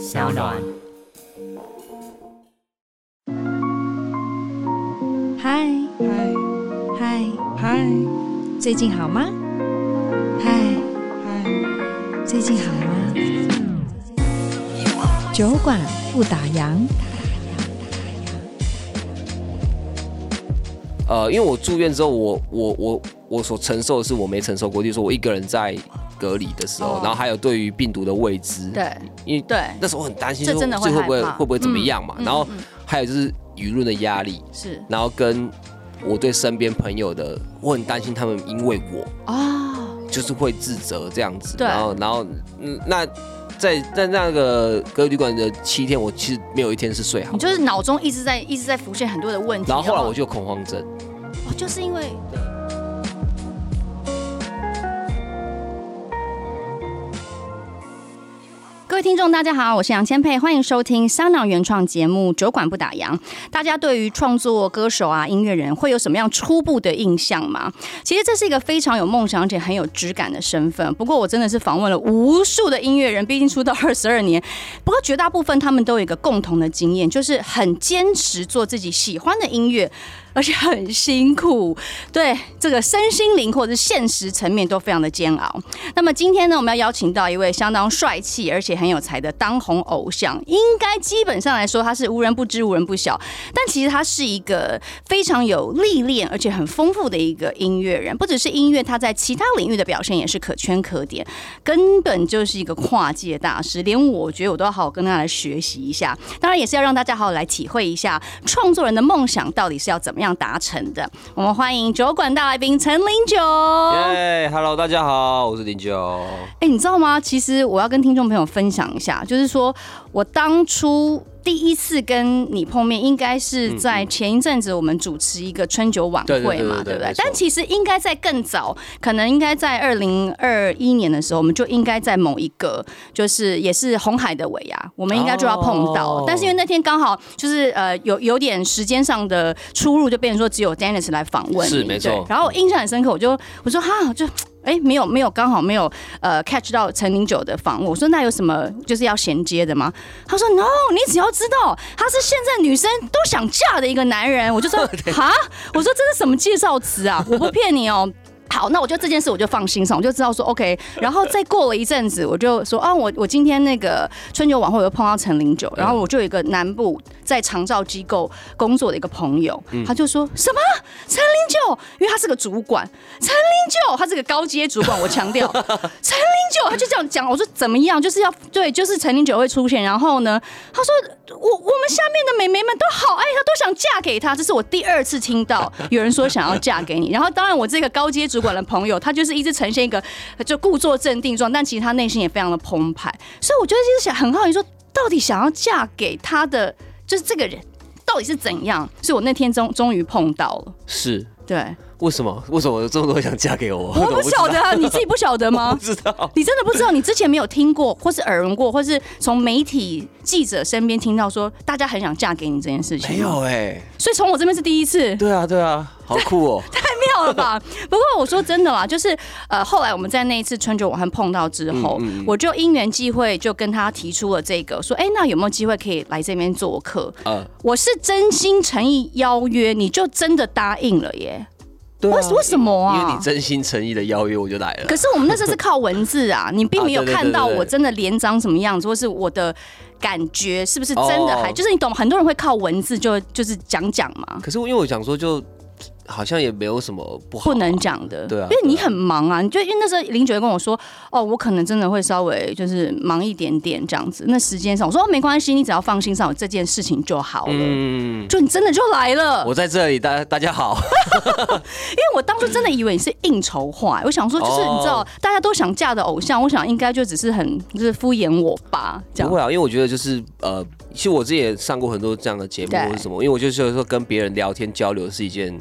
小暖。嗨嗨嗨嗨，最近好吗？嗨嗨，最近好吗？酒馆不打烊。呃，因为我住院之后，我我我我所承受的是我没承受过，就是说我一个人在。隔离的时候，然后还有对于病毒的未知，对，因为对。那时候很担心，说这会不会会不会怎么样嘛？然后还有就是舆论的压力，是，然后跟我对身边朋友的，我很担心他们因为我啊，就是会自责这样子，然后然后嗯，那在在那个隔离旅馆的七天，我其实没有一天是睡好，你就是脑中一直在一直在浮现很多的问题，然后后来我就有恐慌症，哦，就是因为。位听众，大家好，我是杨千霈，欢迎收听香囊原创节目《酒馆不打烊》。大家对于创作歌手啊、音乐人会有什么样初步的印象吗？其实这是一个非常有梦想而且很有质感的身份。不过我真的是访问了无数的音乐人，毕竟出道 二十二年。不过绝大部分他们都有一个共同的经验，就是很坚持做自己喜欢的音乐。而且很辛苦，对这个身心灵或者是现实层面都非常的煎熬。那么今天呢，我们要邀请到一位相当帅气而且很有才的当红偶像，应该基本上来说他是无人不知、无人不晓。但其实他是一个非常有历练而且很丰富的一个音乐人，不只是音乐，他在其他领域的表现也是可圈可点，根本就是一个跨界大师。连我觉得我都要好好跟他来学习一下。当然也是要让大家好好来体会一下创作人的梦想到底是要怎么样达成的，我们欢迎酒馆大来宾陈零九。耶、yeah，Hello，大家好，我是零九。哎，你知道吗？其实我要跟听众朋友分享一下，就是说我当初。第一次跟你碰面，应该是在前一阵子我们主持一个春酒晚会嘛，对不对？但其实应该在更早，可能应该在二零二一年的时候，我们就应该在某一个，就是也是红海的尾牙，我们应该就要碰到。但是因为那天刚好就是呃有有点时间上的出入，就变成说只有 Dennis 来访问，是没错。然后我印象很深刻，我就我说哈就。哎，没有没有，刚好没有呃 catch 到陈零九的访问。我说那有什么就是要衔接的吗？他说 No，你只要知道他是现在女生都想嫁的一个男人。我就说 哈，我说这是什么介绍词啊？我不骗你哦。好，那我就这件事我就放心上，我就知道说 OK。然后再过了一阵子，我就说啊，我我今天那个春酒晚会又碰到陈零九，然后我就有一个南部在长照机构工作的一个朋友，他就说什么？陈零九，因为他是个主管，陈零九他是个高阶主管，我强调。陈零九，他就这样讲，我说怎么样，就是要对，就是陈零九会出现，然后呢，他说我我们下面的美眉们都好爱他，都想嫁给他，这是我第二次听到有人说想要嫁给你，然后当然我这个高阶主管的朋友，他就是一直呈现一个就故作镇定状，但其实他内心也非常的澎湃。所以我觉得就是想很好奇，说到底想要嫁给他的就是这个人到底是怎样？所以我那天终终于碰到了，是对。为什么？为什么有这么多人想嫁给我？我不 晓得啊，你自己不晓得吗？不知道，你真的不知道？你之前没有听过，或是耳闻过，或是从媒体记者身边听到说，大家很想嫁给你这件事情？没有哎、欸，所以从我这边是第一次。对啊，对啊，好酷哦，太妙了吧？不过我说真的啦，就是呃，后来我们在那一次春酒晚会碰到之后，嗯嗯、我就因缘际会就跟他提出了这个，说，哎、欸，那有没有机会可以来这边做客？嗯，我是真心诚意邀约，你就真的答应了耶。为、啊、为什么啊？因为你真心诚意的邀约，我就来了。可是我们那时候是靠文字啊，你并没有 看到我真的脸长什么样子，或是我的感觉是不是真的还，还就是你懂，很多人会靠文字就就是讲讲嘛。可是因为我想说就。好像也没有什么不好、啊，不能讲的，对啊，因为你很忙啊。你就因为那时候林九跟我说，哦，我可能真的会稍微就是忙一点点这样子。那时间上，我说、哦、没关系，你只要放心上有这件事情就好了。嗯，就你真的就来了，我在这里，大大家好。因为我当初真的以为你是应酬话，我想说就是你知道大家都想嫁的偶像，我想应该就只是很就是敷衍我吧。这样不会啊，因为我觉得就是呃，其实我自己也上过很多这样的节目或者什么，因为我就是说跟别人聊天交流是一件。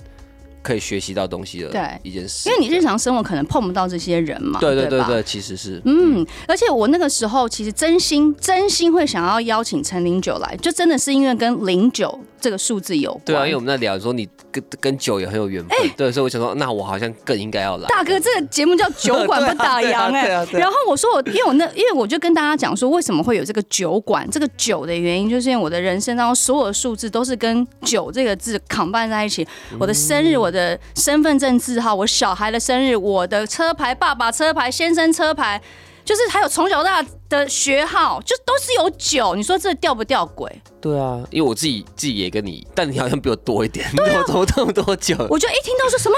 可以学习到东西的对一件事，因为你日常生活可能碰不到这些人嘛。对对对对，其实是。嗯，而且我那个时候其实真心真心会想要邀请陈零九来，就真的是因为跟零九这个数字有关。对啊，因为我们在聊说你跟跟酒也很有缘分，欸、对，所以我想说，那我好像更应该要来。大哥，这个节目叫酒馆不打烊哎。然后我说我，因为我那，因为我就跟大家讲说，为什么会有这个酒馆？这个酒的原因，就是因为我的人生当中所有的数字都是跟酒这个字 combine 在一起。我的生日，我的身份证字号，我小孩的生日，我的车牌，爸爸车牌，先生车牌。就是还有从小到大的学号，就都是有九。你说这吊不吊鬼？对啊，因为我自己自己也跟你，但你好像比我多一点，你 怎么这么多酒？我就一听到说什么，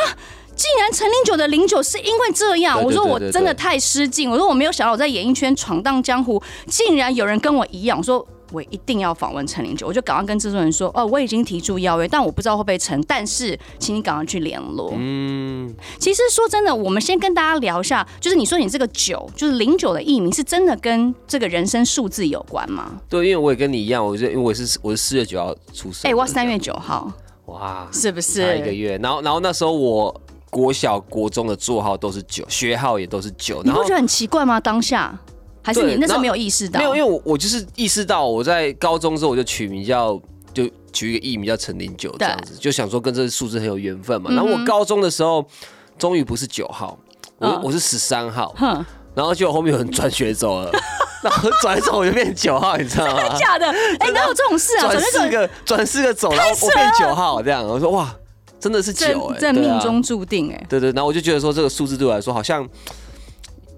竟然陈零九的零九是因为这样，我说我真的太失敬。我说我没有想到我在演艺圈闯荡江湖，竟然有人跟我一样。我说。我一定要访问陈零九，我就赶快跟制作人说，哦，我已经提出邀约，但我不知道会不会成，但是请你赶快去联络。嗯，其实说真的，我们先跟大家聊一下，就是你说你这个九，就是零九的艺名，是真的跟这个人生数字有关吗？对，因为我也跟你一样，我觉得因为我是我是四月九号出生，哎、欸，我三月九号，哇，是不是差一个月？然后然后那时候我国小国中的座号都是九，学号也都是九，你不觉得很奇怪吗？当下？还是你那时候没有意识到？没有，因为我我就是意识到，我在高中之后我就取名叫，就取一个艺名叫陈零九这样子，就想说跟这个数字很有缘分嘛。然后我高中的时候终于不是九号，我我是十三号，然后就后面有人转学走了，然后转走我就变九号，你知道吗？真的假的？哎，哪有这种事啊？转四个转四个走，然后我变九号这样，我说哇，真的是九哎，这命中注定哎。对对，然后我就觉得说这个数字对我来说好像。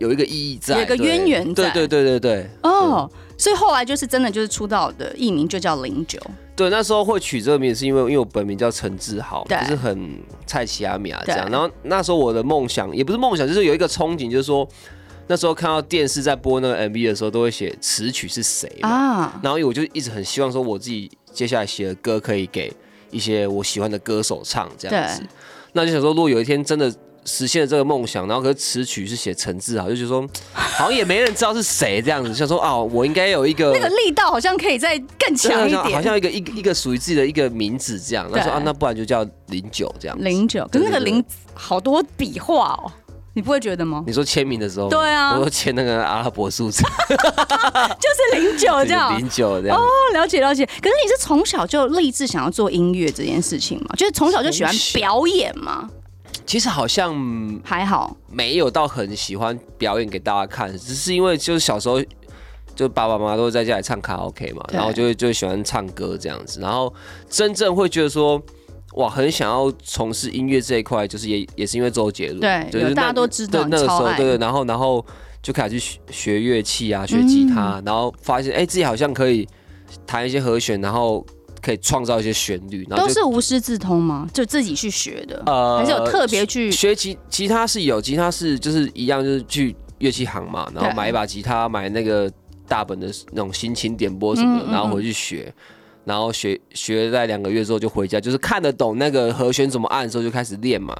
有一个意义在，有个渊源在，对对对对对。哦，所以后来就是真的就是出道的艺名就叫零九。对，那时候会取这个名字是因为因为我本名叫陈志豪，就是很蔡奇阿米啊这样。然后那时候我的梦想也不是梦想，就是有一个憧憬，就是说那时候看到电视在播那个 MV 的时候，都会写词曲是谁啊。然后我就一直很希望说我自己接下来写的歌可以给一些我喜欢的歌手唱这样子。那就想说，如果有一天真的。实现了这个梦想，然后可是词曲是写陈志豪，就觉得说 好像也没人知道是谁这样子，想说哦，我应该有一个那个力道，好像可以再更强一点，好像一个一个一个属于自己的一个名字这样。那说啊，那不然就叫零九这样。零九，可是那个零好多笔画哦，你不会觉得吗？你说签名的时候，对啊，我说签那个阿拉伯数字，就是零九这样，零九这样。哦，了解了解。可是你是从小就立志想要做音乐这件事情吗？就是从小就喜欢表演吗？其实好像还好，没有到很喜欢表演给大家看，只是因为就是小时候就爸爸妈妈都会在家里唱卡拉 OK 嘛，然后就会就会喜欢唱歌这样子，然后真正会觉得说哇，很想要从事音乐这一块，就是也也是因为周杰伦，对，就是大家都知道那个时候，对对，然后然后就开始去学乐器啊，学吉他，然后发现哎自己好像可以弹一些和弦，然后。可以创造一些旋律，都是无师自通吗？就自己去学的，呃，还是有特别去学吉吉他是有，吉他是就是一样，就是去乐器行嘛，然后买一把吉他，买那个大本的那种心情点播什么的，然后回去学，然后学学在两个月之后就回家，就是看得懂那个和弦怎么按的时候就开始练嘛。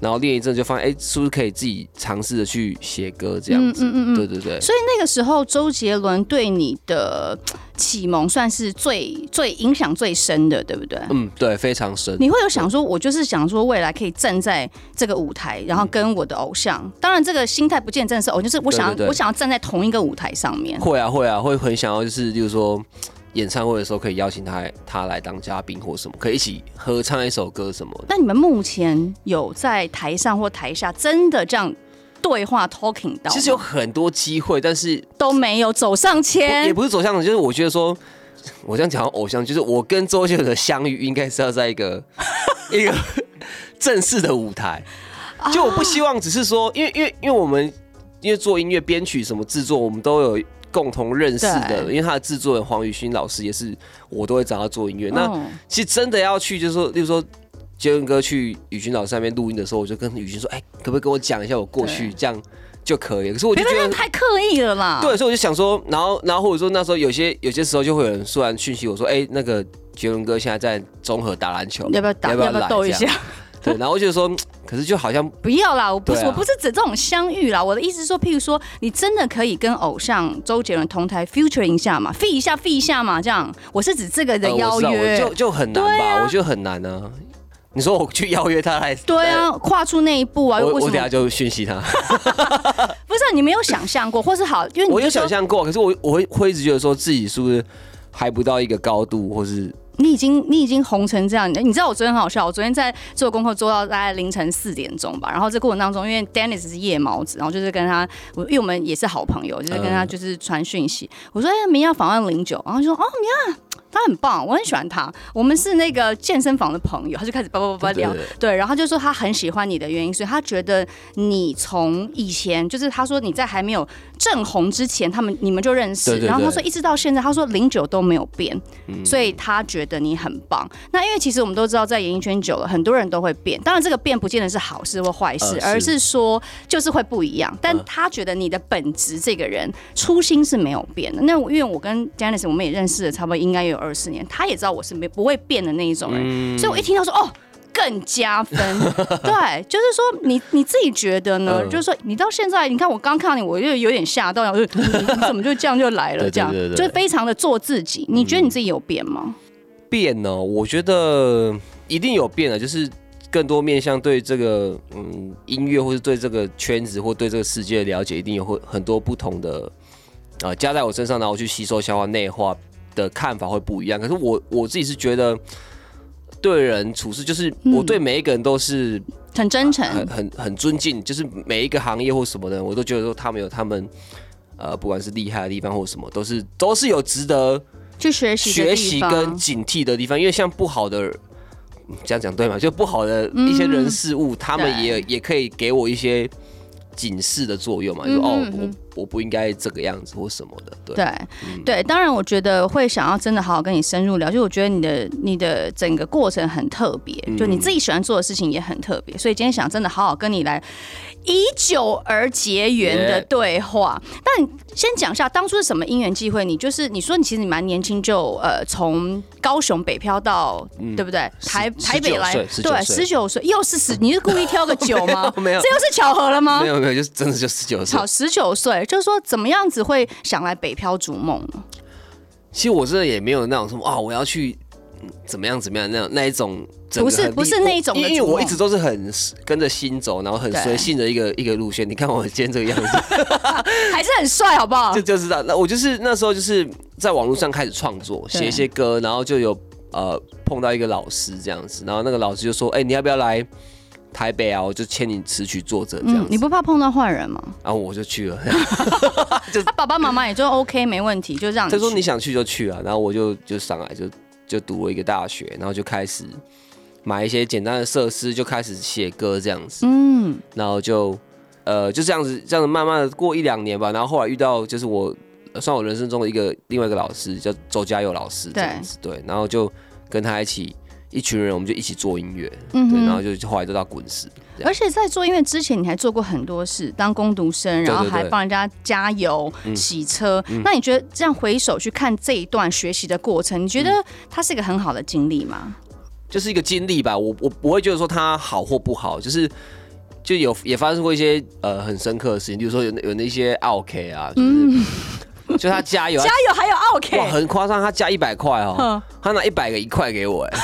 然后练一阵就发现，哎，是不是可以自己尝试着去写歌这样子？嗯嗯嗯，对对对。所以那个时候，周杰伦对你的启蒙算是最最影响最深的，对不对？嗯，对，非常深。你会有想说，我就是想说，未来可以站在这个舞台，然后跟我的偶像，当然这个心态不见得真的是偶，就是我想要，我想要站在同一个舞台上面。会啊，会啊，会很想要，就是，就是说。演唱会的时候可以邀请他，他来当嘉宾或什么，可以一起合唱一首歌什么的。那你们目前有在台上或台下真的这样对话 talking 到？其实有很多机会，但是都没有走上前。也不是走向，就是我觉得说，我这样讲偶像，就是我跟周杰伦的相遇，应该是要在一个 一个正式的舞台。就我不希望只是说，因为因为因为我们因为做音乐编曲什么制作，我们都有。共同认识的，因为他的制作人黄宇勋老师也是，我都会找他做音乐。那其实真的要去，就是说，例如说杰伦哥去宇勋老师那边录音的时候，我就跟宇勋说：“哎，可不可以跟我讲一下我过去，这样就可以。”可是我就觉得太刻意了嘛。对，所以我就想说，然后，然后或者说那时候有些有些时候就会有人突然讯息我说：“哎，那个杰伦哥现在在综合打篮球，要不要打？要不要斗一下？” 对，然后我就说。可是就好像不要啦，我不是、啊、我不是指这种相遇啦，我的意思是说，譬如说，你真的可以跟偶像周杰伦同台 featuring 一下嘛，feat 一下 feat 一下嘛，这样，我是指这个的邀约，呃、就就很难吧？啊、我觉得很难呢、啊。你说我去邀约他来，对啊，跨出那一步啊，我我等下就讯息他。不是、啊、你没有想象过，或是好，因为你我有想象过，可是我我会会一直觉得说自己是不是还不到一个高度，或是。你已经你已经红成这样，你知道我昨天很好笑，我昨天在做功课做到大概凌晨四点钟吧，然后这过程当中，因为 Dennis 是夜猫子，然后就是跟他，我因为我们也是好朋友，就是跟他就是传讯息，我说哎，明天要访问零九，然后就说哦，明天。他很棒，我很喜欢他。我们是那个健身房的朋友，他就开始叭叭叭叭聊，对，然后他就说他很喜欢你的原因，所以他觉得你从以前就是他说你在还没有正红之前，他们你们就认识，然后他说一直到现在，他说零九都没有变，所以他觉得你很棒。那因为其实我们都知道，在演艺圈久了，很多人都会变，当然这个变不见得是好事或坏事，而是说就是会不一样。但他觉得你的本质这个人初心是没有变的。那因为我跟 Janice 我们也认识了，差不多应该有。二十年，他也知道我是没不会变的那一种人，嗯、所以我一听到说哦，更加分。对，就是说你你自己觉得呢？嗯、就是说你到现在，你看我刚看到你，我就有点吓到，我就你怎么就这样就来了？这样就非常的做自己。你觉得你自己有变吗？变呢？我觉得一定有变的，就是更多面向对这个嗯音乐，或是对这个圈子，或对这个世界的了解，一定有会很多不同的啊、呃、加在我身上，然后去吸收、消化、内化。的看法会不一样，可是我我自己是觉得对人处事，就是我对每一个人都是、嗯、很真诚、很很很尊敬，就是每一个行业或什么的，我都觉得说他们有他们呃，不管是厉害的地方或什么，都是都是有值得去学习、学习跟警惕的地方。因为像不好的这样讲对吗？就不好的一些人事物，嗯、他们也也可以给我一些。警示的作用嘛，就哦，我我不应该这个样子或什么的，对对、嗯、对。当然，我觉得会想要真的好好跟你深入聊，就我觉得你的你的整个过程很特别，就你自己喜欢做的事情也很特别，所以今天想真的好好跟你来以酒而结缘的对话。Yeah. 但先讲一下当初是什么因缘际会，你就是你说你其实你蛮年轻就呃从高雄北漂到、嗯、对不对？台台北来对十九岁又是十，你是故意挑个九吗？没有，这又是巧合了吗？没有没有，就是真的就十九岁。好，十九岁就是说怎么样子会想来北漂逐梦呢？其实我真的也没有那种什么啊，我要去。怎么样？怎么样？那样那一种不是不是那一种，因为我一直都是很跟着心走，然后很随性的一个一个路线。你看我今天这个样子，还是很帅，好不好？就就知道。那我就是那时候就是在网络上开始创作，写一些歌，然后就有呃碰到一个老师这样子，然后那个老师就说：“哎，你要不要来台北啊？我就签你词曲作者这样子。”你不怕碰到坏人吗？然后我就去了，他爸爸妈妈也就 OK，没问题，就这样。他说你想去就去啊，然后我就就上来就。就读了一个大学，然后就开始买一些简单的设施，就开始写歌这样子。嗯，然后就呃就这样子，这样子慢慢的过一两年吧。然后后来遇到就是我算我人生中的一个另外一个老师，叫周家佑老师这样子。对，对，然后就跟他一起一群人，我们就一起做音乐。嗯，对，然后就后来就到滚石。而且在做音乐之前，你还做过很多事，当工读生，然后还帮人家加油、洗车。嗯、那你觉得这样回首去看这一段学习的过程，你觉得它是一个很好的经历吗？就是一个经历吧，我我不会觉得说它好或不好，就是就有也发生过一些呃很深刻的事情，比如说有有那些 OK 啊，就是、嗯、就他加油，加油还有 OK，哇，很夸张，他加一百块哦，呵他拿一百个一块给我，哎，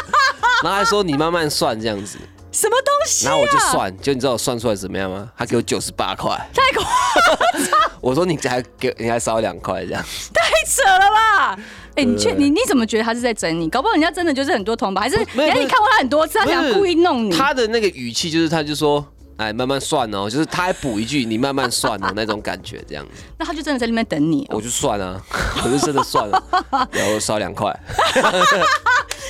然后还说你慢慢算这样子。什么东西、啊？然后我就算，就你知道我算出来怎么样吗？他给我九十八块，太夸张！我说你还给你还少两块这样，太扯了吧？哎、欸，你确你你怎么觉得他是在整你？搞不好人家真的就是很多同胞，还是人家你看过他很多次，他想故意弄你。他的那个语气就是，他就说。哎，慢慢算哦，就是他还补一句，你慢慢算哦那种感觉，这样子。那他就真的在那边等你。我就算啊，我就真的算了，然后少两块。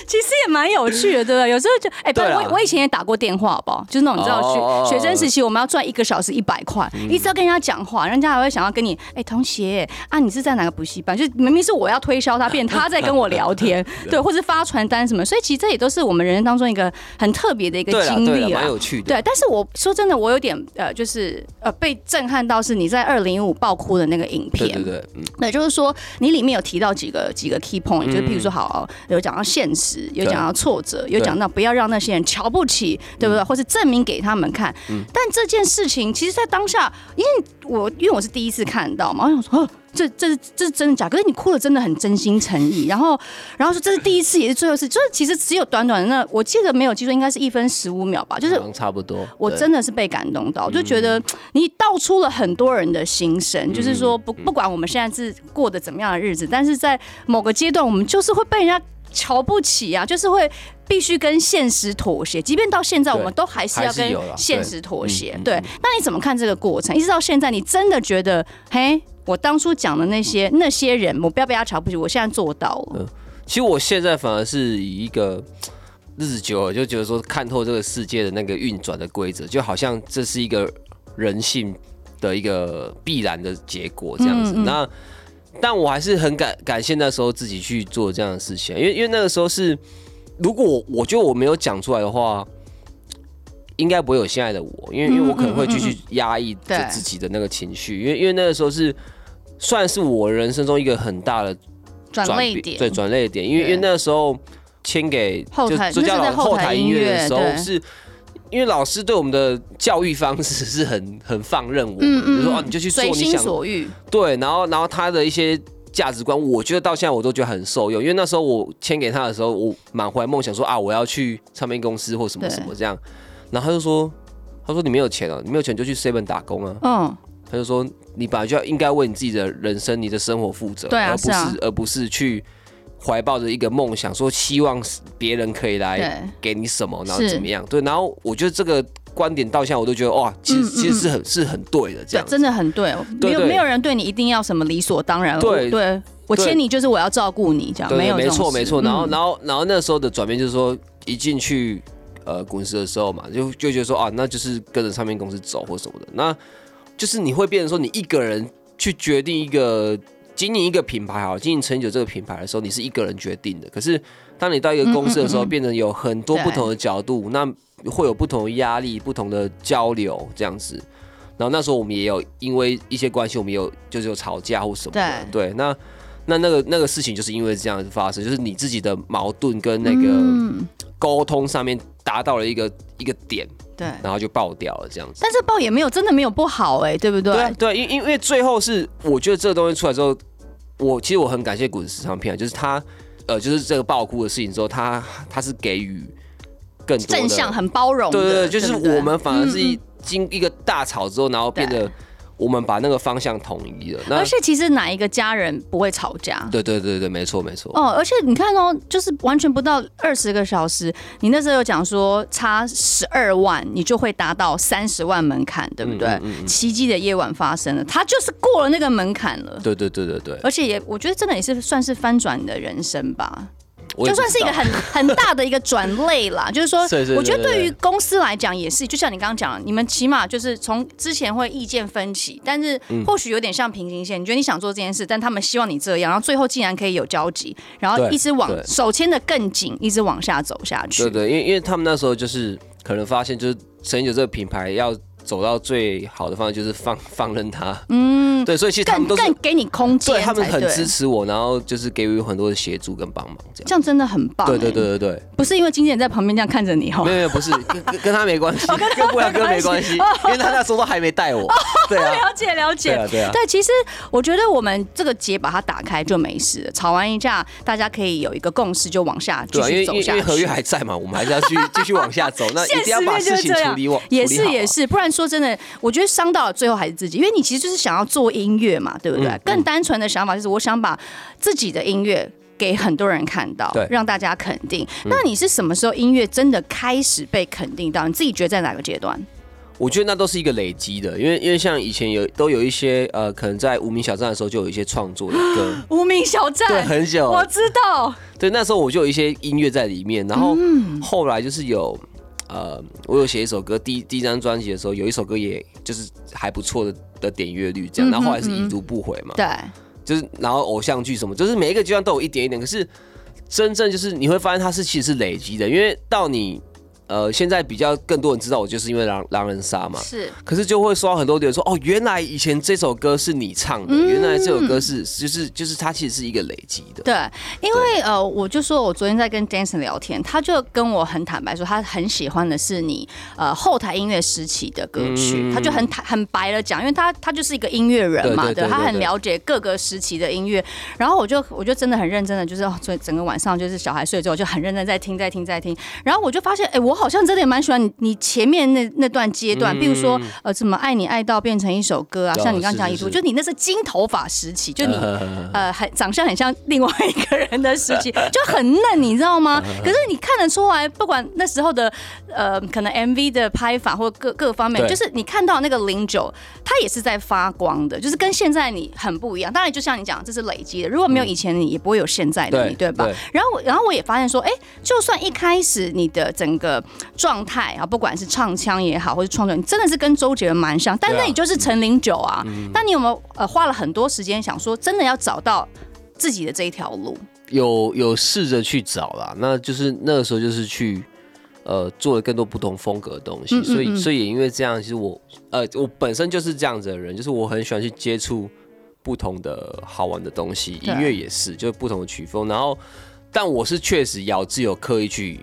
其实也蛮有趣的，对不对？有时候就哎，不，我我以前也打过电话，好不好？就是那种你知道学学生时期，我们要赚一个小时一百块，一直要跟人家讲话，人家还会想要跟你哎，同学啊，你是在哪个补习班？就明明是我要推销他，变他在跟我聊天，对，或是发传单什么。所以其实这也都是我们人生当中一个很特别的一个经历啊，蛮有趣的。对，但是我说。真的，我有点呃，就是呃，被震撼到是你在二零一五爆哭的那个影片，对对对，嗯，那就是说你里面有提到几个几个 key point，、嗯、就是譬如说，好有讲到现实，有讲到挫折，有讲到不要让那些人瞧不起，对不对？嗯、或是证明给他们看。嗯、但这件事情，其实，在当下，因为我因为我是第一次看到嘛，我想说，这这是这是真的假？可是你哭的真的很真心诚意，然后然后说这是第一次也是最后一次，就是其实只有短短的那，我记得没有记错，应该是一分十五秒吧，就是差不多。我真的是被感动到，就觉得 你道出了很多人的心声，就是说不不管我们现在是过得怎么样的日子，但是在某个阶段，我们就是会被人家瞧不起啊，就是会必须跟现实妥协，即便到现在，我们都还是要跟现实妥协。对，那你怎么看这个过程？一直到现在，你真的觉得，嘿，我当初讲的那些那些人，我不要被他瞧不起，我现在做到了。嗯，其实我现在反而是以一个 日子久了，就觉得说看透这个世界的那个运转的规则，就好像这是一个人性的一个必然的结果这样子。嗯嗯，那但我还是很感感谢那时候自己去做这样的事情，因为因为那个时候是，如果我我觉得我没有讲出来的话，应该不会有现在的我，因为因为我可能会继续压抑着自己的那个情绪，因为因为那个时候是算是我人生中一个很大的转捩点，对转捩点，因为因为那个时候签给就就叫老后台音乐的时候是。因为老师对我们的教育方式是很很放任我，嗯嗯，比如说哦，你就去做你想，所欲。对，然后然后他的一些价值观，我觉得到现在我都觉得很受用。因为那时候我签给他的时候，我满怀梦想说啊，我要去唱片公司或什么什么这样。然后他就说，他说你没有钱啊，你没有钱就去 Seven 打工啊。嗯。他就说你本来就要应该为你自己的人生、你的生活负责，对啊，而不是，是啊，而不是去。怀抱着一个梦想，说希望别人可以来给你什么，然后怎么样？对，然后我觉得这个观点到现在我都觉得哇，其实其实是很是很对的，这样真的很对。没有没有人对你一定要什么理所当然。对对，我签你就是我要照顾你这样，没有没错没错。然后然后然后那时候的转变就是说，一进去呃公司的时候嘛，就就觉得说啊，那就是跟着唱片公司走或什么的，那就是你会变成说你一个人去决定一个。经营一个品牌好，经营陈酒这个品牌的时候，你是一个人决定的。可是，当你到一个公司的时候，变成有很多不同的角度，那会有不同的压力、不同的交流这样子。然后那时候我们也有因为一些关系，我们有就是有吵架或什么的。对，那那那个那个事情就是因为这样子发生，就是你自己的矛盾跟那个沟通上面达到了一个一个点。对，然后就爆掉了这样子。但是爆也没有真的没有不好哎，对不对？对对，因因为最后是我觉得这个东西出来之后。我其实我很感谢滚石唱片，就是他，呃，就是这个爆哭的事情之后，他他是给予更多正向、很包容的，对对对，就是我们反而是经一个大吵之后，然后变得。我们把那个方向统一了，而且其实哪一个家人不会吵架？对对对对，没错没错。哦，而且你看哦，就是完全不到二十个小时，你那时候有讲说差十二万，你就会达到三十万门槛，对不对？嗯嗯嗯。奇迹的夜晚发生了，他就是过了那个门槛了。对对对对对。而且也，我觉得真的也是算是翻转你的人生吧。就算是一个很很大的一个转类啦，就是说，我觉得对于公司来讲也是，就像你刚刚讲，你们起码就是从之前会意见分歧，但是或许有点像平行线。你觉得你想做这件事，但他们希望你这样，然后最后竟然可以有交集，然后一直往手牵的更紧，一直往下走下去。对。对，因为因为他们那时候就是可能发现，就是神九这个品牌要。走到最好的方向就是放放任他，嗯，对，所以其实他们都给你空间，对，他们很支持我，然后就是给予很多的协助跟帮忙，这样。这样真的很棒。对对对对对，不是因为经纪人在旁边这样看着你哈，没有没有，不是跟 跟他没关系，跟布莱哥没关系，因为他那时候都还没带我。对啊，了解了解，对啊，对，其实我觉得我们这个结把它打开就没事了，吵完一架，大家可以有一个共识，就往下继续走下去。因为合约还在嘛，我们还是要继续 继续往下走，那一定要把事情处理完，也是也是，不然说真的，我觉得。伤到了最后还是自己，因为你其实就是想要做音乐嘛，对不对？更单纯的想法就是我想把自己的音乐给很多人看到，对让大家肯定。嗯、那你是什么时候音乐真的开始被肯定到？你自己觉得在哪个阶段？我觉得那都是一个累积的，因为因为像以前有都有一些呃，可能在无名小站的时候就有一些创作的歌。无名小站对很久，我知道。对，那时候我就有一些音乐在里面，然后后来就是有。呃，我有写一首歌，第第一张专辑的时候，有一首歌也就是还不错的的点阅率，这样，然后后来是已读不回嘛，对，就是然后偶像剧什么，就是每一个阶段都有一点一点，可是真正就是你会发现它是其实是累积的，因为到你呃，现在比较更多人知道我，就是因为狼狼人杀嘛。是。可是就会收到很多留言说，哦，原来以前这首歌是你唱的，嗯、原来这首歌是就是就是它其实是一个累积的。对，因为呃，我就说我昨天在跟 Danson 聊天，他就跟我很坦白说，他很喜欢的是你呃后台音乐时期的歌曲，嗯、他就很坦很白了讲，因为他他就是一个音乐人嘛，对，他很了解各个时期的音乐。然后我就我就真的很认真的，就是所以整个晚上就是小孩睡之后就很认真在听在听在听，然后我就发现，哎，我。好像真的也蛮喜欢你，你前面那那段阶段，比如说呃，怎么爱你爱到变成一首歌啊？像你刚刚讲一度，就你那是金头发时期，就你 呃，很长相很像另外一个人的时期，就很嫩，你知道吗？可是你看得出来，不管那时候的呃，可能 MV 的拍法或各各方面，就是你看到那个零九，它也是在发光的，就是跟现在你很不一样。当然，就像你讲，这是累积的，如果没有以前你，也不会有现在的你，对吧？然后，然后我也发现说，哎，就算一开始你的整个状态啊，不管是唱腔也好，或是创作，你真的是跟周杰伦蛮像。但那你就是陈零九啊。那、啊嗯、你有没有呃花了很多时间想说，真的要找到自己的这一条路？有有试着去找啦，那就是那个时候就是去呃做了更多不同风格的东西。嗯嗯嗯，所以所以也因为这样，其实我呃我本身就是这样子的人，就是我很喜欢去接触不同的好玩的东西，音乐也是，就是不同的曲风。然后，但我是确实咬字有刻意去。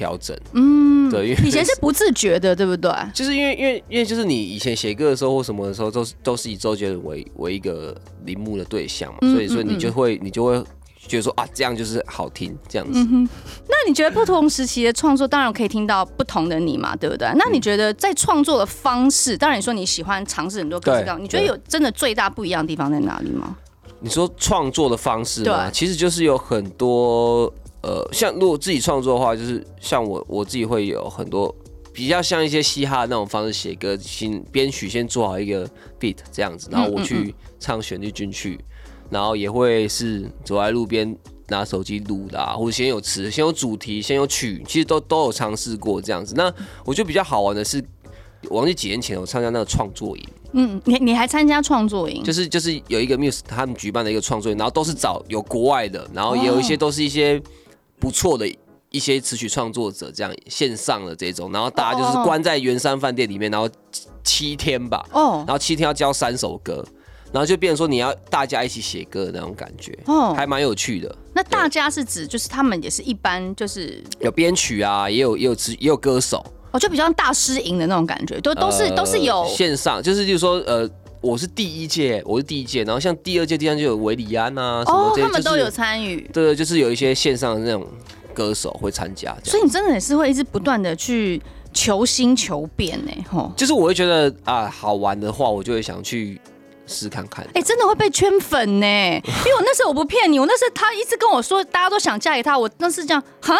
调整，嗯，对，因为以前是不自觉的，对不对？就是因为，因为，因为就是你以前写歌的时候或什么的时候，都是都是以周杰伦为为一个铃木的对象嘛，嗯、所以，所以你就会，你就会觉得说啊，这样就是好听，这样子。嗯、那你觉得不同时期的创作，当然可以听到不同的你嘛，对不对？那你觉得在创作的方式，当然你说你喜欢尝试很多各式各样，你觉得有真的最大不一样的地方在哪里吗？你说创作的方式嘛，对其实就是有很多。呃，像如果自己创作的话，就是像我我自己会有很多比较像一些嘻哈的那种方式写歌，先编曲先做好一个 beat 这样子，然后我去唱旋律进去，然后也会是走在路边拿手机录的啊，或者先有词，先有主题，先有曲，其实都都有尝试过这样子。那我觉得比较好玩的是，我忘记几年前我参加那个创作营，嗯，你你还参加创作营？就是就是有一个 Muse 他们举办的一个创作营，然后都是找有国外的，然后也有一些都是一些。不错的一些词曲创作者，这样线上的这种，然后大家就是关在圆山饭店里面，然后七天吧，哦，然后七天要教三首歌，然后就变成说你要大家一起写歌的那种感觉，哦，还蛮有趣的。那大家是指就是他们也是一般就是有编曲啊，也有也有也有歌手，哦，就比较像大师营的那种感觉，都都是、呃、都是有线上，就是就是说呃。我是第一届，我是第一届，然后像第二届、第三届有维里安啊什么这些，哦，他们都有参与。对，就是有一些线上的那种歌手会参加。所以你真的也是会一直不断的去求新求变呢，吼。就是我会觉得啊，好玩的话，我就会想去试看看。哎，真的会被圈粉呢，因为我那时候我不骗你，我那时候他一直跟我说大家都想嫁给他，我那是这样哈。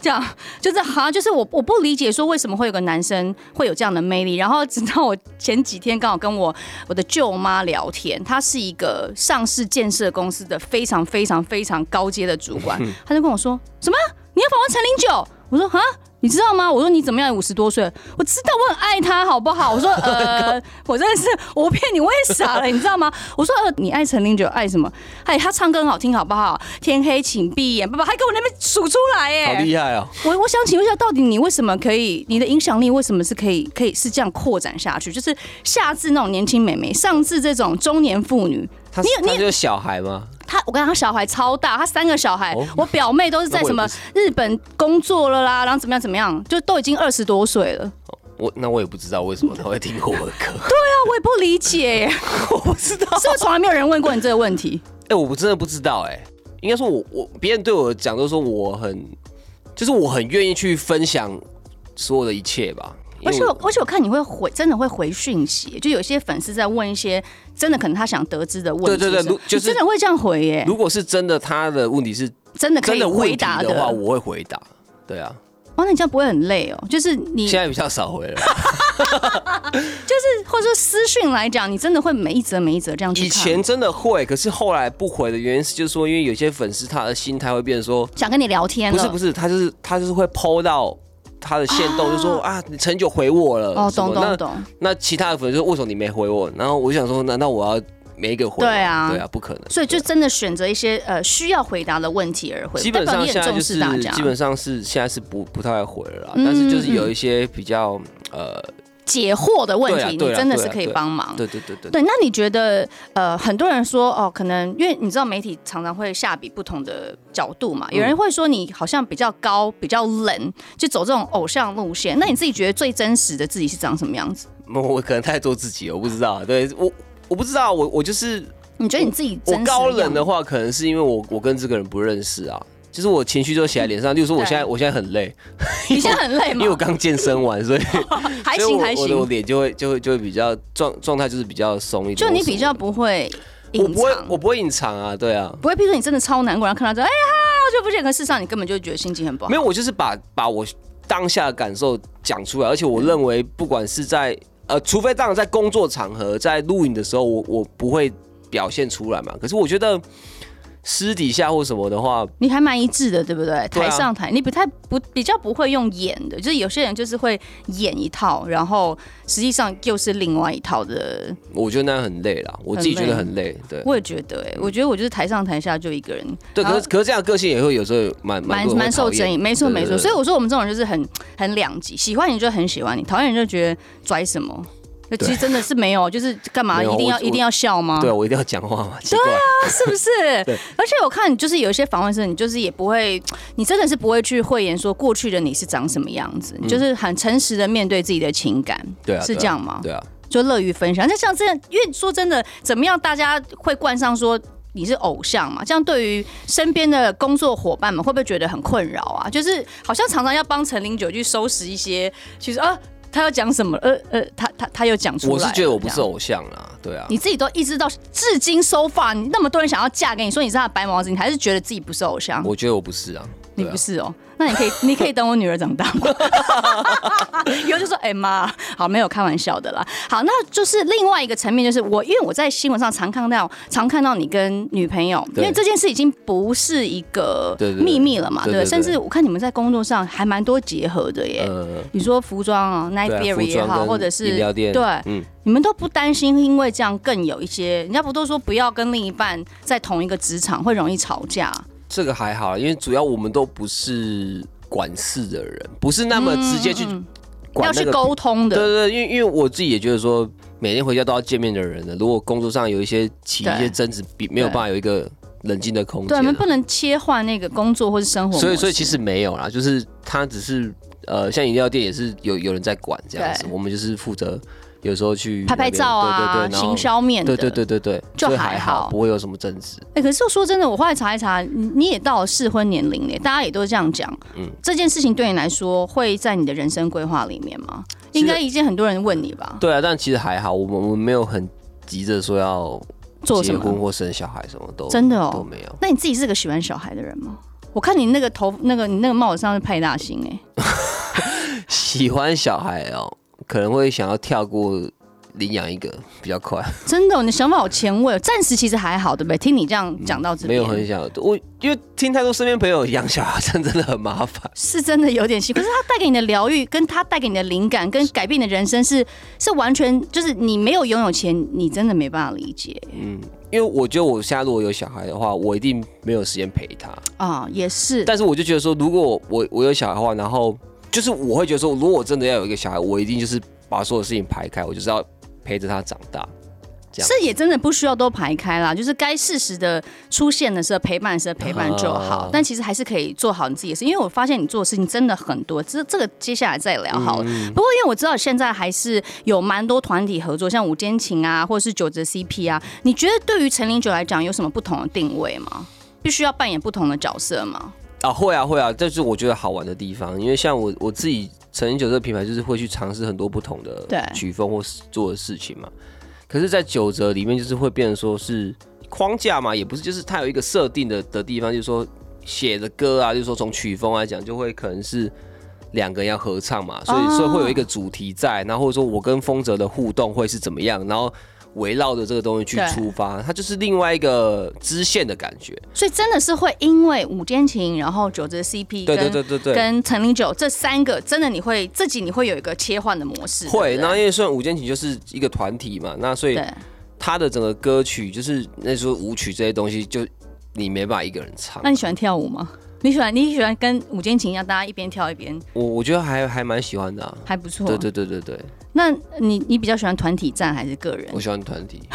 这样就是好像就是我我不理解说为什么会有个男生会有这样的魅力，然后直到我前几天刚好跟我我的舅妈聊天，她是一个上市建设公司的非常非常非常高阶的主管，她就跟我说什么你要访问陈零九？我说啊。你知道吗？我说你怎么样？五十多岁，我知道我很爱他，好不好？我说 呃，我真的是我骗你，我也傻了，你知道吗？我说呃，你爱陈零九爱什么？哎，他唱歌很好听，好不好？天黑请闭眼，爸爸还给我那边数出来，耶，好厉害哦！我我想请问一下，到底你为什么可以？你的影响力为什么是可以可以是这样扩展下去？就是下至那种年轻美眉，上至这种中年妇女，他你有你有小孩吗？他我跟他小孩超大，他三个小孩，我表妹都是在什么日本工作了啦，然后怎么样怎么样，就都已经二十多岁了。我那我也不知道为什么他会听过我的歌。对啊，我也不理解，我不知道，是不是从来没有人问过你这个问题？哎，我真的不知道，哎，应该说我我别人对我讲都说我很，就是我很愿意去分享所有的一切吧。而且而且我看你会回，真的会回讯息，就有些粉丝在问一些真的可能他想得知的问题，对对对，就是真的会这样回耶。如果是真的，他的问题是真的可以回答的话，我会回答。对啊，哇，那你这样不会很累哦？就是你现在比较少回了，就是或者说私讯来讲，你真的会每一则每一则这样去。以前真的会，可是后来不回的原因是，就是说因为有些粉丝他的心态会变成说想跟你聊天，不是不是，他就是他就是会 PO 到。他的线动就说啊，你陈九回我了。哦，懂懂懂。那其他的粉丝说为什么你没回我？然后我就想说，难道我要每一个回。对啊，对啊，不可能。所以就真的选择一些呃需要回答的问题而回。基本上现在就是基本上是现在是不不太会回了啦，但是就是有一些比较呃。解惑的问题，你真的是可以帮忙。对对对对。对，那你觉得，呃，很多人说，哦，可能因为你知道媒体常常会下笔不同的角度嘛，有人会说你好像比较高、比较冷，就走这种偶像路线。那你自己觉得最真实的自己是长什么样子？我可能太做自己，我不知道。对我，我不知道，我我就是。你觉得你自己我高冷的话，可能是因为我我跟这个人不认识啊。就是我情绪就写在脸上，就是说我现在我现在很累，你现在很累吗？因为我刚健身完，所以 还行还行，我脸就会就会就会比较状状态就是比较松一点。就你比较不会隐藏，我不会我不会隐藏啊，对啊，不会。譬如说你真的超难过，然后看到这，哎呀，好久不见。可事实上你根本就觉得心情很不好。没有，我就是把把我当下的感受讲出来，而且我认为不管是在呃，除非当然在工作场合，在录影的时候，我我不会表现出来嘛。可是我觉得。私底下或什么的话，你还蛮一致的，对不对？台上台，你不太不比较不会用演的，就是有些人就是会演一套，然后实际上又是另外一套的。我觉得那样很累啦，我自己觉得很累。对，我也觉得，哎，我觉得我就是台上台下就一个人。对，可是可是这样个性也会有时候蛮蛮蛮受争议，没错没错。所以我说我们这种人就是很很两极，喜欢你就很喜欢你，讨厌你就觉得拽什么。其实真的是没有，就是干嘛一定要一定要笑吗？对，我一定要讲话吗？对啊，是不是？而且我看你就是有一些访问时，你就是也不会，你真的是不会去讳言说过去的你是长什么样子，你就是很诚实的面对自己的情感。对啊，是这样吗？对啊，就乐于分享。那像这样，因为说真的，怎么样大家会冠上说你是偶像嘛？这样对于身边的工作伙伴们会不会觉得很困扰啊？就是好像常常要帮陈零九去收拾一些，其实啊。他要讲什么？呃呃，他他他又讲出来。我是觉得我不是偶像啊，对啊。你自己都一直到至今 so far，你那么多人想要嫁给你，说你是他的白马王子，你还是觉得自己不是偶像？我觉得我不是啊。你不是哦，那你可以，你可以等我女儿长大吗？以后就说，哎妈，好，没有开玩笑的啦。好，那就是另外一个层面，就是我，因为我在新闻上常看到，常看到你跟女朋友，因为这件事已经不是一个秘密了嘛，对，甚至我看你们在工作上还蛮多结合的耶。你说服装啊，Nightberry 也好，或者是饮料店，对，你们都不担心，因为这样更有一些，人家不都说不要跟另一半在同一个职场会容易吵架。这个还好，因为主要我们都不是管事的人，不是那么直接去管、那个嗯、要去沟通的。对对对，因为因为我自己也觉得说，每天回家都要见面的人呢，如果工作上有一些起一些争执，比没有办法有一个冷静的空间。对，我们不能切换那个工作或是生活。所以所以其实没有啦，就是他只是呃，像饮料店也是有有人在管这样子，我们就是负责。有时候去拍拍照啊，对对对，行销面的，对对对对对，就还好，不会有什么争执。哎，可是说真的，我后来查一查，你也到了适婚年龄了，大家也都这样讲。嗯，这件事情对你来说会在你的人生规划里面吗？应该已经很多人问你吧？对啊，但其实还好，我们我们没有很急着说要做结婚或生小孩，什么都真的哦都没有。那你自己是个喜欢小孩的人吗？我看你那个头，那个你那个帽子上是派大星哎，喜欢小孩哦。可能会想要跳过领养一个比较快，真的，你的想法好前卫。暂时其实还好，对不对？听你这样讲到这边，没有很想我，因为听太多身边朋友养小孩，真的很麻烦，是真的有点辛苦。可是他带给你的疗愈，跟他带给你的灵感，跟改变你的人生是，是是完全就是你没有拥有钱，你真的没办法理解。嗯，因为我觉得我现在如果有小孩的话，我一定没有时间陪他啊，也是。但是我就觉得说，如果我我有小孩的话，然后。就是我会觉得说，如果我真的要有一个小孩，我一定就是把所有事情排开，我就是要陪着他长大。这样是也真的不需要都排开啦，就是该适时的出现的时候陪伴的时候陪伴就好。但其实还是可以做好你自己的事，因为我发现你做的事情真的很多。这这个接下来再聊好了。不过因为我知道现在还是有蛮多团体合作，像五间情啊，或者是九折 CP 啊。你觉得对于陈零九来讲有什么不同的定位吗？必须要扮演不同的角色吗？啊，会啊会啊，这是我觉得好玩的地方。因为像我我自己陈零九这个品牌，就是会去尝试很多不同的曲风或是做的事情嘛。可是，在九折里面，就是会变成说是框架嘛，也不是，就是它有一个设定的的地方，就是说写的歌啊，就是说从曲风来讲，就会可能是两个人要合唱嘛，所以所以会有一个主题在，然后或者说我跟丰泽的互动会是怎么样，然后。围绕着这个东西去出发，它就是另外一个支线的感觉。所以真的是会因为五间情，然后九折 CP，对对对对对，跟陈零九这三个，真的你会自己你会有一个切换的模式。会，那因为算五间情就是一个团体嘛，那所以他的整个歌曲就是那时候舞曲这些东西，就你没办法一个人唱。那你喜欢跳舞吗？你喜欢你喜欢跟五间情一样，大家一边跳一边？我我觉得还还蛮喜欢的、啊，还不错。对对对对对。那你你比较喜欢团体战还是个人？我喜欢团体。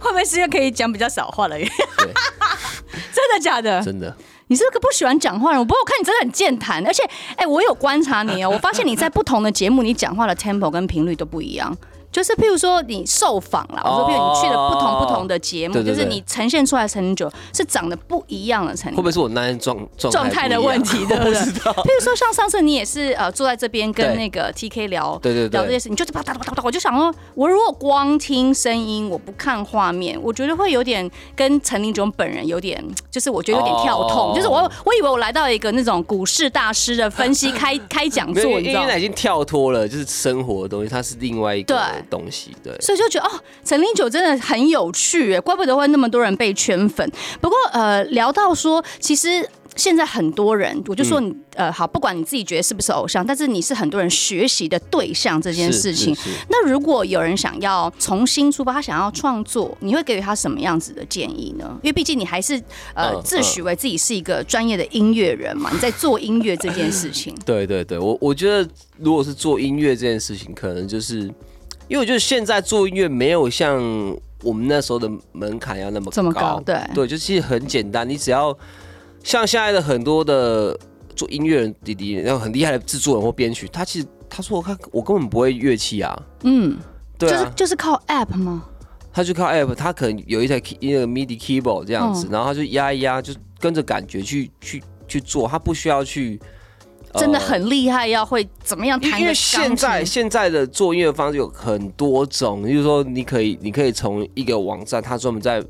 会不会是一个可以讲比较少话的人 真的假的？真的。你是个不喜欢讲话的人，不过我看你真的很健谈，而且，哎、欸，我有观察你哦，我发现你在不同的节目，你讲话的 tempo 跟频率都不一样。就是譬如说你受访啦，我说譬如你去了不同不同的节目，就是你呈现出来的陈林九是长得不一样的陈零九。会不会是我那天状状态的问题？对不对？譬如说像上次你也是呃坐在这边跟那个 TK 聊，对对对，聊这些事，你就是啪嗒啪嗒啪嗒，我就想说，我如果光听声音，我不看画面，我觉得会有点跟陈林九本人有点，就是我觉得有点跳痛，就是我我以为我来到一个那种股市大师的分析开开讲座，你知道吗？因为已经跳脱了，就是生活的东西，它是另外一个东西，对。所以就觉得哦，陈零九真的很有趣，怪不得会那么多人被圈粉。不过呃，聊到说，其实现在很多人，我就说你、嗯、呃好，不管你自己觉得是不是偶像，但是你是很多人学习的对象这件事情。那如果有人想要重新出发，他想要创作，你会给予他什么样子的建议呢？因为毕竟你还是呃、嗯、自诩为自己是一个专业的音乐人嘛，你在做音乐这件事情。对对对，我我觉得如果是做音乐这件事情，可能就是。因为我觉得现在做音乐没有像我们那时候的门槛要那么高，这么高，对对，就其实很简单，你只要像现在的很多的做音乐人弟弟，然后很厉害的制作人或编曲，他其实他说我看我根本不会乐器啊，嗯，对啊，就是就是靠 app 吗？他就靠 app，他可能有一台那个 MIDI keyboard 这样子，嗯、然后他就压一压，就跟着感觉去去去做，他不需要去。真的很厉害，要会怎么样弹？因为现在现在的做音乐方式有很多种，就是说你可以你可以从一个网站，它专门在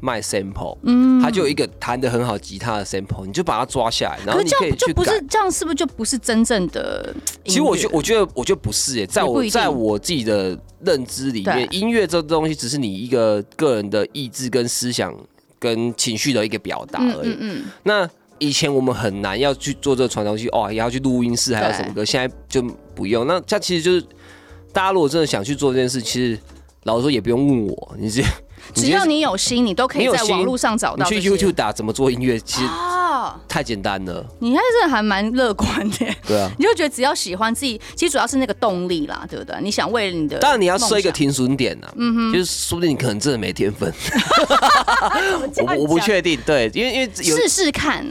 卖 sample，嗯，它就有一个弹的很好吉他的 sample，你就把它抓下来，然后你可以去改。就不是这样，是不是就不是真正的？其实我觉我觉得我觉得不是耶，在我在我自己的认知里面，音乐这东西只是你一个个人的意志跟思想跟情绪的一个表达而已。嗯，嗯，那。以前我们很难要去做这个传统戏哦，也要去录音室，还有什么歌，现在就不用。那它其实就是，大家如果真的想去做这件事，其实老实说也不用问我，你直接，只要你有心，你都可以在网络上找到。你去 YouTube 打怎么做音乐，其实。太简单了，你还是还蛮乐观的。对啊，你就觉得只要喜欢自己，其实主要是那个动力啦，对不对？你想为了你的，当然你要设一个停损点呐，嗯哼，就是说不定你可能真的没天分。我我不确定，对，因为因为试试看。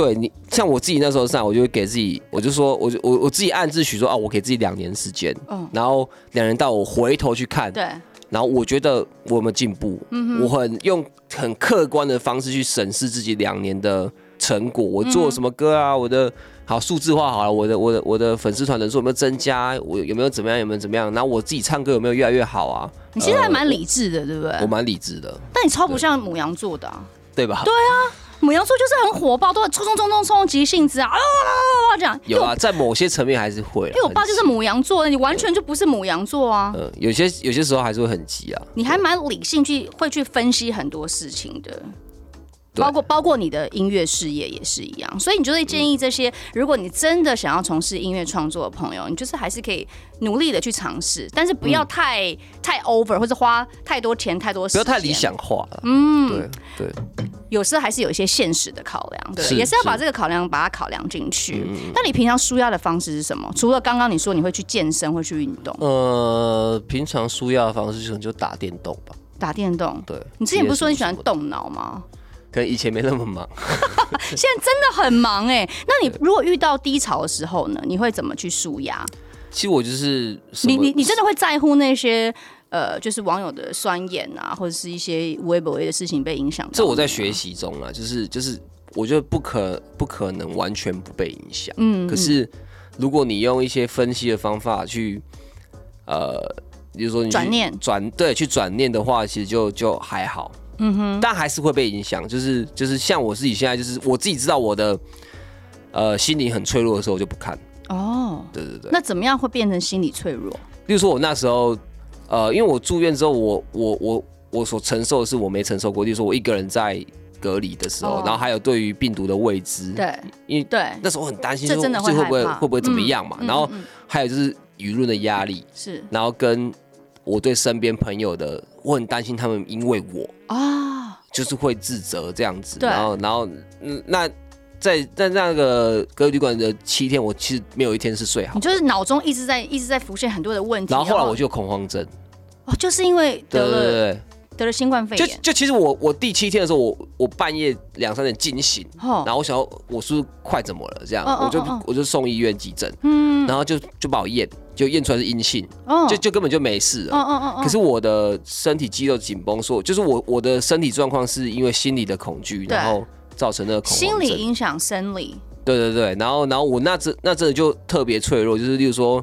对你像我自己那时候上，我就会给自己，我就说，我就我我自己暗自许说啊，我给自己两年时间，嗯，然后两年到我回头去看，对。然后我觉得我有没有进步，嗯，我很用很客观的方式去审视自己两年的成果，我做什么歌啊，我的好数字化好了，我的我的我的粉丝团人数有没有增加，我有没有怎么样，有没有怎么样，然后我自己唱歌有没有越来越好啊？你现在还蛮理智的，对不对？我蛮理智的，但你超不像母羊座的啊，对吧？对啊。母羊座就是很火爆，都很冲冲冲冲冲急性子啊啊！这样有啊，在某些层面还是会。因为我爸就是母羊座的，你完全就不是母羊座啊。嗯，有些有些时候还是会很急啊。你还蛮理性去会去分析很多事情的。包括包括你的音乐事业也是一样，所以你就会建议这些，如果你真的想要从事音乐创作的朋友，你就是还是可以努力的去尝试，但是不要太、嗯、太 over 或者花太多钱太多时间，不要太理想化了。嗯，对对，有时候还是有一些现实的考量，对，也是要把这个考量把它考量进去。那你平常舒压的方式是什么？除了刚刚你说你会去健身，会去运动，呃，平常舒压的方式可能就打电动吧。打电动，对，你之前不是说你喜欢动脑吗？可能以前没那么忙，现在真的很忙哎。那你如果遇到低潮的时候呢？你会怎么去舒压？其实我就是你你你真的会在乎那些呃，就是网友的酸言啊，或者是一些微博的事情被影响？这我在学习中啊，就是就是我觉得不可不可能完全不被影响。嗯，可是如果你用一些分析的方法去呃，比如说你转念转对去转念的话，其实就就还好。嗯哼，但还是会被影响，就是就是像我自己现在，就是我自己知道我的呃心理很脆弱的时候，我就不看。哦，对对对。那怎么样会变成心理脆弱？例如说我那时候，呃，因为我住院之后，我我我我所承受的是我没承受过，就是说我一个人在隔离的时候，哦、然后还有对于病毒的未知，对，因为对那时候很担心，说这会不会会不会怎么样嘛？嗯、然后还有就是舆论的压力是，然后跟。我对身边朋友的，我很担心他们因为我啊，就是会自责这样子。然后，然后，嗯，那在在那个隔离旅馆的七天，我其实没有一天是睡好。你就是脑中一直在一直在浮现很多的问题。然后后来我就恐慌症。哦，就是因为得了。对对对。得了新冠肺炎，就就其实我我第七天的时候，我我半夜两三点惊醒，然后我想要我是不是快怎么了这样，我就我就送医院急诊，嗯，然后就就把我验，就验出来是阴性，就就根本就没事了，可是我的身体肌肉紧绷，说就是我我的身体状况是因为心理的恐惧，然后造成的恐慌症，心理影响生理，对对对，然后然后我那这那阵就特别脆弱，就是例如说。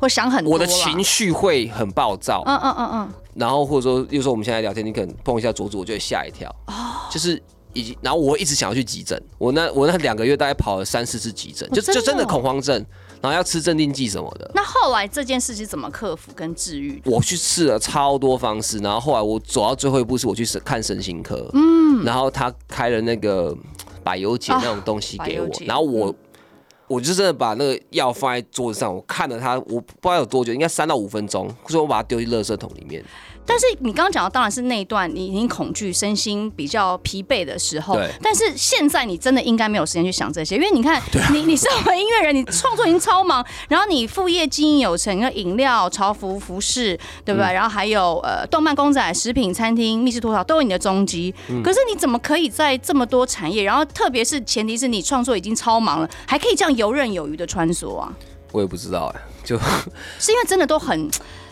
会想很多，我的情绪会很暴躁，嗯嗯嗯嗯，然后或者说，有时候我们现在聊天，你可能碰一下桌子，我就会吓一跳，哦，就是已经，然后我一直想要去急诊，我那我那两个月大概跑了三四次急诊，就就真的恐慌症，然后要吃镇定剂什么的。那后来这件事是怎么克服跟治愈？我去试了超多方式，然后后来我走到最后一步是我去看神心科，嗯，然后他开了那个百忧解那种东西给我，然后我。我就真的把那个药放在桌子上，我看了它，我不知道有多久，应该三到五分钟，所以我把它丢进垃圾桶里面。但是你刚刚讲的当然是那一段你已经恐惧、身心比较疲惫的时候。对。但是现在你真的应该没有时间去想这些，因为你看，你你身为音乐人，你创作已经超忙，然后你副业经营有成，你的饮料、潮服、服饰，对不对？嗯、然后还有呃，动漫公仔、食品、餐厅、密室脱逃都有你的踪迹。嗯。可是你怎么可以在这么多产业，然后特别是前提是你创作已经超忙了，还可以这样游刃有余的穿梭啊？我也不知道哎，就是因为真的都很。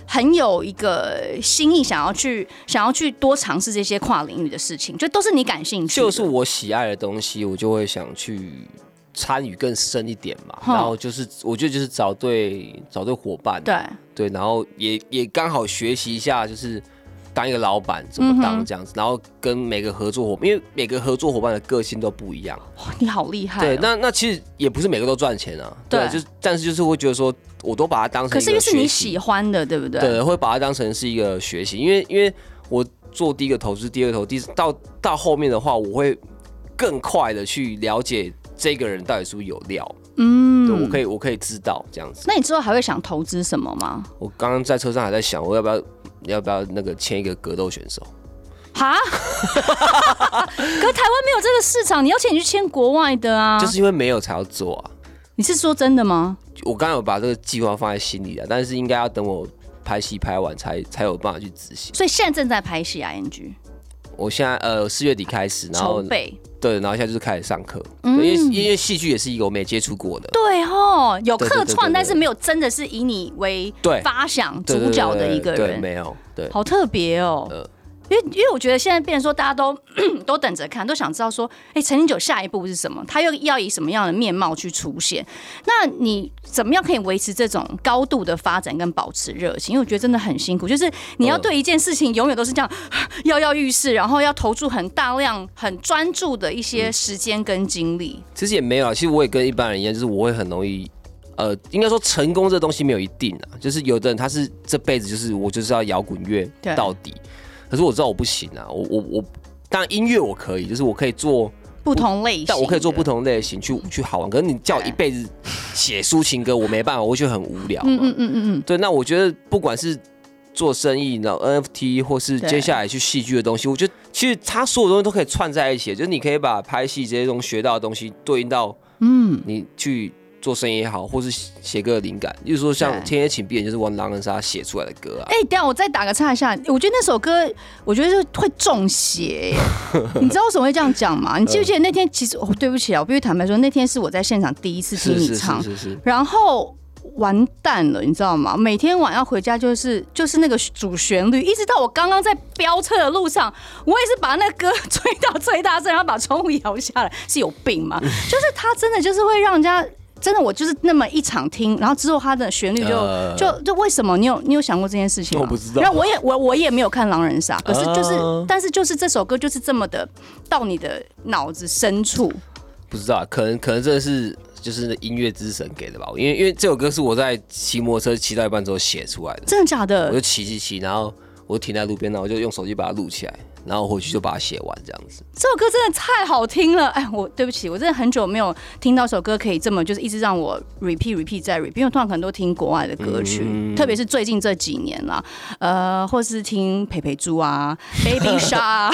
很有一个心意，想要去想要去多尝试这些跨领域的事情，就都是你感兴趣，就是我喜爱的东西，我就会想去参与更深一点嘛。然后就是我觉得就是找对找对伙伴，对对，然后也也刚好学习一下，就是。当一个老板怎么当这样子，然后跟每个合作伙伴，因为每个合作伙伴的个性都不一样。哇，你好厉害！对，那那其实也不是每个都赚钱啊。对，就但是就是会觉得说，我都把它当成。可是又是你喜欢的，对不对？对，会把它当成是一个学习，因为因为我做第一个投资，第二个投资，第到到后面的话，我会更快的去了解这个人到底是不是有料。嗯，对，我可以我可以知道这样子。那你之后还会想投资什么吗？我刚刚在车上还在想，我要不要。你要不要那个签一个格斗选手？哈，可台湾没有这个市场，你要签你去签国外的啊。就是因为没有才要做啊。你是说真的吗？我刚刚有把这个计划放在心里了，但是应该要等我拍戏拍完才才有办法去执行。所以现在正在拍戏啊，NG。我现在呃四月底开始，然后筹备。对，然后现在就是开始上课，因为因为戏剧也是一个我没接触过的。对哦，有客串，但是没有真的是以你为发想主角的一个人，没有，对，好特别哦。因为因为我觉得现在变成说大家都 都等着看，都想知道说，哎，陈零九下一步是什么？他又要以什么样的面貌去出现？那你怎么样可以维持这种高度的发展跟保持热情？因为我觉得真的很辛苦，就是你要对一件事情永远都是这样 跃跃欲试，然后要投注很大量、很专注的一些时间跟精力。其实也没有，其实我也跟一般人一样，就是我会很容易，呃，应该说成功这东西没有一定啊，就是有的人他是这辈子就是我就是要摇滚乐到底。可是我知道我不行啊，我我我，当然音乐我可以，就是我可以做不同类型，但我可以做不同类型去去好玩。可是你叫我一辈子写抒情歌，我没办法，我会觉得很无聊。嗯嗯嗯嗯对，那我觉得不管是做生意，然后 NFT 或是接下来去戏剧的东西，我觉得其实它所有东西都可以串在一起，就是你可以把拍戏这些东西学到的东西对应到嗯，你去。做生意也好，或是写歌的灵感，例如说像《天黑请闭眼》就是玩狼人杀写出来的歌啊。哎、欸，等下我再打个岔一下，我觉得那首歌，我觉得是会中邪。你知道为什么会这样讲吗？你记不记得那天？其实哦，对不起啊，我必须坦白说，那天是我在现场第一次听你唱，是是然后完蛋了，你知道吗？每天晚上回家就是就是那个主旋律，一直到我刚刚在飙车的路上，我也是把那个歌 吹到最大声，然后把窗户摇下来，是有病吗？就是他真的就是会让人家。真的，我就是那么一场听，然后之后他的旋律就、uh, 就就为什么？你有你有想过这件事情吗？我不知道。然后我也我我也没有看狼人杀，可是就是，uh, 但是就是这首歌就是这么的到你的脑子深处。不知道，可能可能真的是就是音乐之神给的吧？因为因为这首歌是我在骑摩托车骑到一半之后写出来的。真的假的？我就骑骑骑，然后我停在路边，然后我就用手机把它录起来。然后回去就把它写完这样子。这首歌真的太好听了，哎，我对不起，我真的很久没有听到首歌可以这么就是一直让我 repeat repeat 再 repeat，因为通常可能都听国外的歌曲，嗯、特别是最近这几年啦，呃，或是听佩佩猪啊，Baby Shark 啊，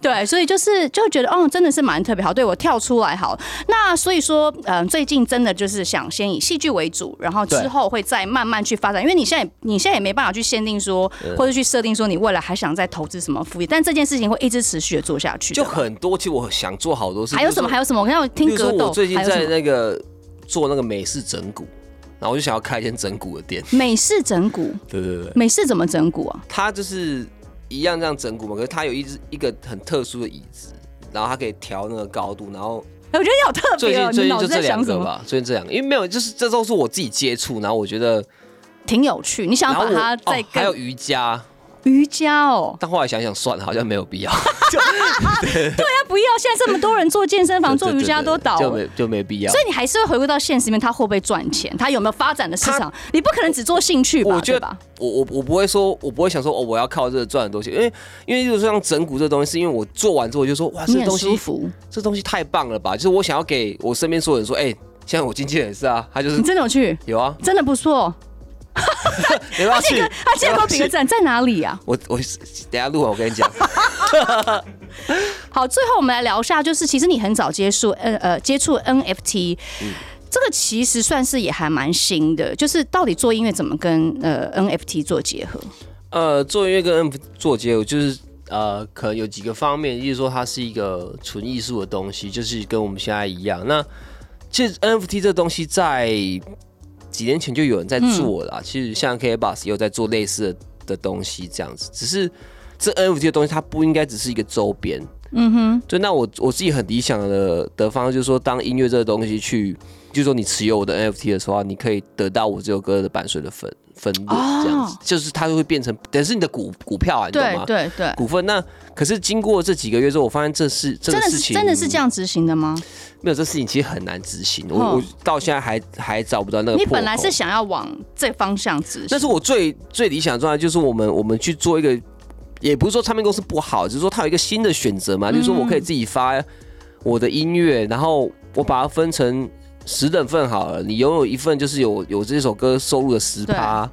对，所以就是就觉得哦，真的是蛮特别好。对，我跳出来好，那所以说，嗯、呃，最近真的就是想先以戏剧为主，然后之后会再慢慢去发展，因为你现在你现在也没办法去限定说，或者去设定说你未来还想再投资什么副业，但这件事情会一直持续的做下去。就很多，其实我想做好多事。还有什么？还有什么？我刚刚听格斗。我最近在那个做那个美式整骨，然后我就想要开一间整骨的店。美式整骨？对对对。美式怎么整骨啊？它就是一样这样整骨嘛，可是它有一只一个很特殊的椅子，然后它可以调那个高度，然后我觉得你好特别。最近最近就这两个吧，最近这两个，因为没有，就是这都是我自己接触，然后我觉得挺有趣。你想要把它再、哦、还有瑜伽。瑜伽哦，但后来想想算了，好像没有必要。对，对啊，不要！现在这么多人做健身房、做瑜伽都倒了，就没就没必要。所以你还是会回归到现实面，它会不会赚钱？它有没有发展的市场？你不可能只做兴趣吧？我觉得，我我我不会说，我不会想说哦，我要靠这个赚很多钱。因为因为就是说像整骨这个东西，是因为我做完之后我就说哇，这东西这东西太棒了吧！就是我想要给我身边所有人说，哎，像我经纪人也是啊，他就是你真的有去？有啊，真的不错。他这个，他现在给我比个赞，在哪里啊？我我等下录完我跟你讲。好，最后我们来聊一下，就是其实你很早接触，呃呃，接触 NFT，嗯，这个其实算是也还蛮新的。就是到底做音乐怎么跟呃 NFT 做结合？呃，做音乐跟 NFT 做结合，就是呃，可能有几个方面，就是说它是一个纯艺术的东西，就是跟我们现在一样。那其实 NFT 这东西在几年前就有人在做了，其实像 K Bus 也有在做类似的的东西，这样子。只是这 NFT 的东西，它不应该只是一个周边。嗯哼。就那我我自己很理想的的方式，就是说，当音乐这个东西去，就是说你持有我的 NFT 的时候，你可以得到我这首歌的版税的分分润，这样子，就是它就会变成等于是你的股股票啊，你懂吗？对对对。股份。那可是经过这几个月之后，我发现这是这个事情真的是这样执行的吗？没有，这事情其实很难执行。我我到现在还还找不到那个。你本来是想要往这方向执行，但是我最最理想的状态就是我们我们去做一个，也不是说唱片公司不好，只是说它有一个新的选择嘛，就是说我可以自己发我的音乐，然后我把它分成十等份好了，你拥有一份就是有有这首歌收入的十趴，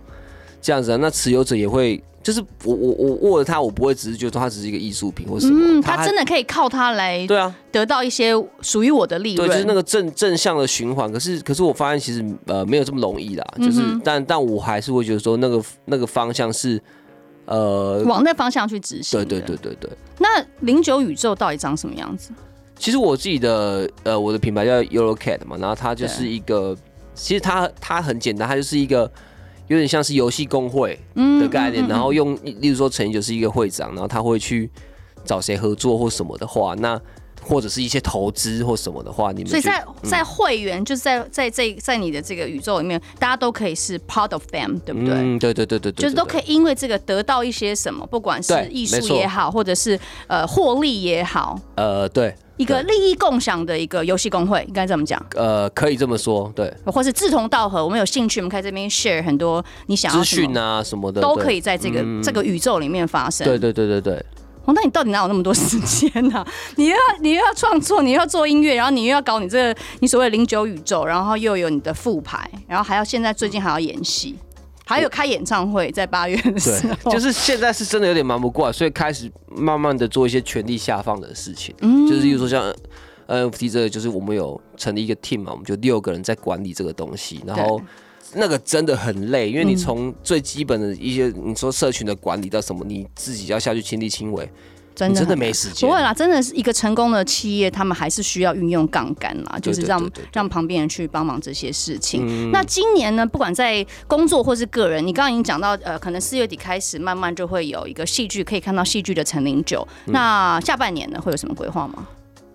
这样子啊，那持有者也会。就是我我我握着它，我不会只是觉得它只是一个艺术品或什么。嗯，它真的可以靠它来对啊得到一些属于我的利润。对，就是那个正正向的循环。可是可是我发现其实呃没有这么容易啦。就是、嗯、但但我还是会觉得说那个那个方向是呃往那方向去执行。对对对对对。那零九宇宙到底长什么样子？其实我自己的呃我的品牌叫 Euro Cat 嘛，然后它就是一个其实它它很简单，它就是一个。有点像是游戏工会的概念，嗯嗯嗯、然后用，例如说陈就是一个会长，然后他会去找谁合作或什么的话，那或者是一些投资或什么的话，你们所以在在会员、嗯、就是在在这在，在你的这个宇宙里面，大家都可以是 part of them，对不对？嗯，对对对对对，就是都可以因为这个得到一些什么，不管是艺术也好，或者是呃获利也好，呃对。一个利益共享的一个游戏公会，应该这么讲？呃，可以这么说，对。或是志同道合，我们有兴趣，我们可以这边 share 很多你想要资讯啊什么的，都可以在这个、嗯、这个宇宙里面发生。对对对对对。哦，那你到底哪有那么多时间呢、啊？你又要你又要创作，你又要做音乐，然后你又要搞你这个你所谓零九宇宙，然后又有你的复牌，然后还要现在最近还要演戏。还有开演唱会，在八月的时候，就是现在是真的有点忙不过来，所以开始慢慢的做一些权力下放的事情。嗯，就是比如说像 NFT 这个，就是我们有成立一个 team 嘛，我们就六个人在管理这个东西，然后那个真的很累，因为你从最基本的一些你说社群的管理到什么，你自己要下去亲力亲为。真的，真的没时间。不会啦，真的是一个成功的企业，他们还是需要运用杠杆啦，就是让让旁边人去帮忙这些事情。嗯、那今年呢，不管在工作或是个人，你刚刚已经讲到，呃，可能四月底开始，慢慢就会有一个戏剧，可以看到戏剧的陈零九。嗯、那下半年呢，会有什么规划吗？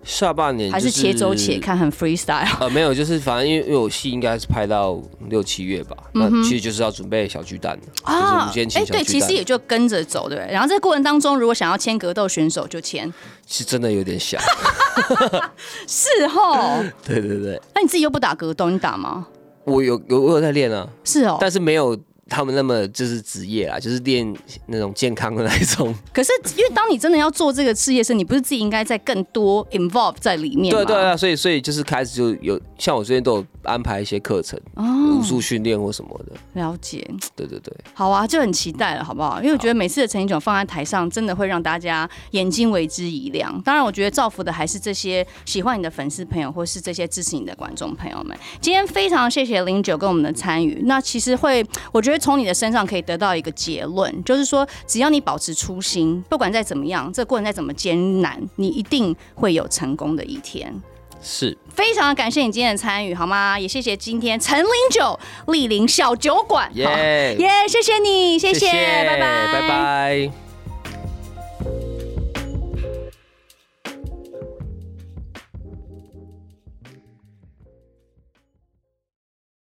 下半年、就是、还是且走且看，很 freestyle。呃，没有，就是反正因为因为我戏应该是拍到六七月吧，嗯、那其实就是要准备小巨蛋啊。哎、欸，对，其实也就跟着走，对？然后这个过程当中，如果想要签格斗选手，就签。是真的有点想。是哦。对对对。那你自己又不打格斗，你打吗？我有有我有在练啊。是哦。但是没有他们那么就是职业啦，就是练那种健康的那一种。可是因为当你真的要做这个事业时，你不是自己应该在更多 involve 在里面吗？对对啊，所以所以就是开始就有像我最近都有安排一些课程，哦、武术训练或什么的。了解。对对对。好啊，就很期待了，好不好？因为我觉得每次的陈零九放在台上，真的会让大家眼睛为之一亮。当然，我觉得造福的还是这些喜欢你的粉丝朋友，或是这些支持你的观众朋友们。今天非常谢谢零九跟我们的参与。那其实会，我觉得从你的身上可以得到一个结论，就是说，只要你保持初心，不管再怎么样，这个过程再怎么艰难，你一定会有成功的一天。是，非常感谢你今天的参与，好吗？也谢谢今天陈林九莅临小酒馆，耶耶，谢谢你，谢谢，谢谢拜拜，拜拜。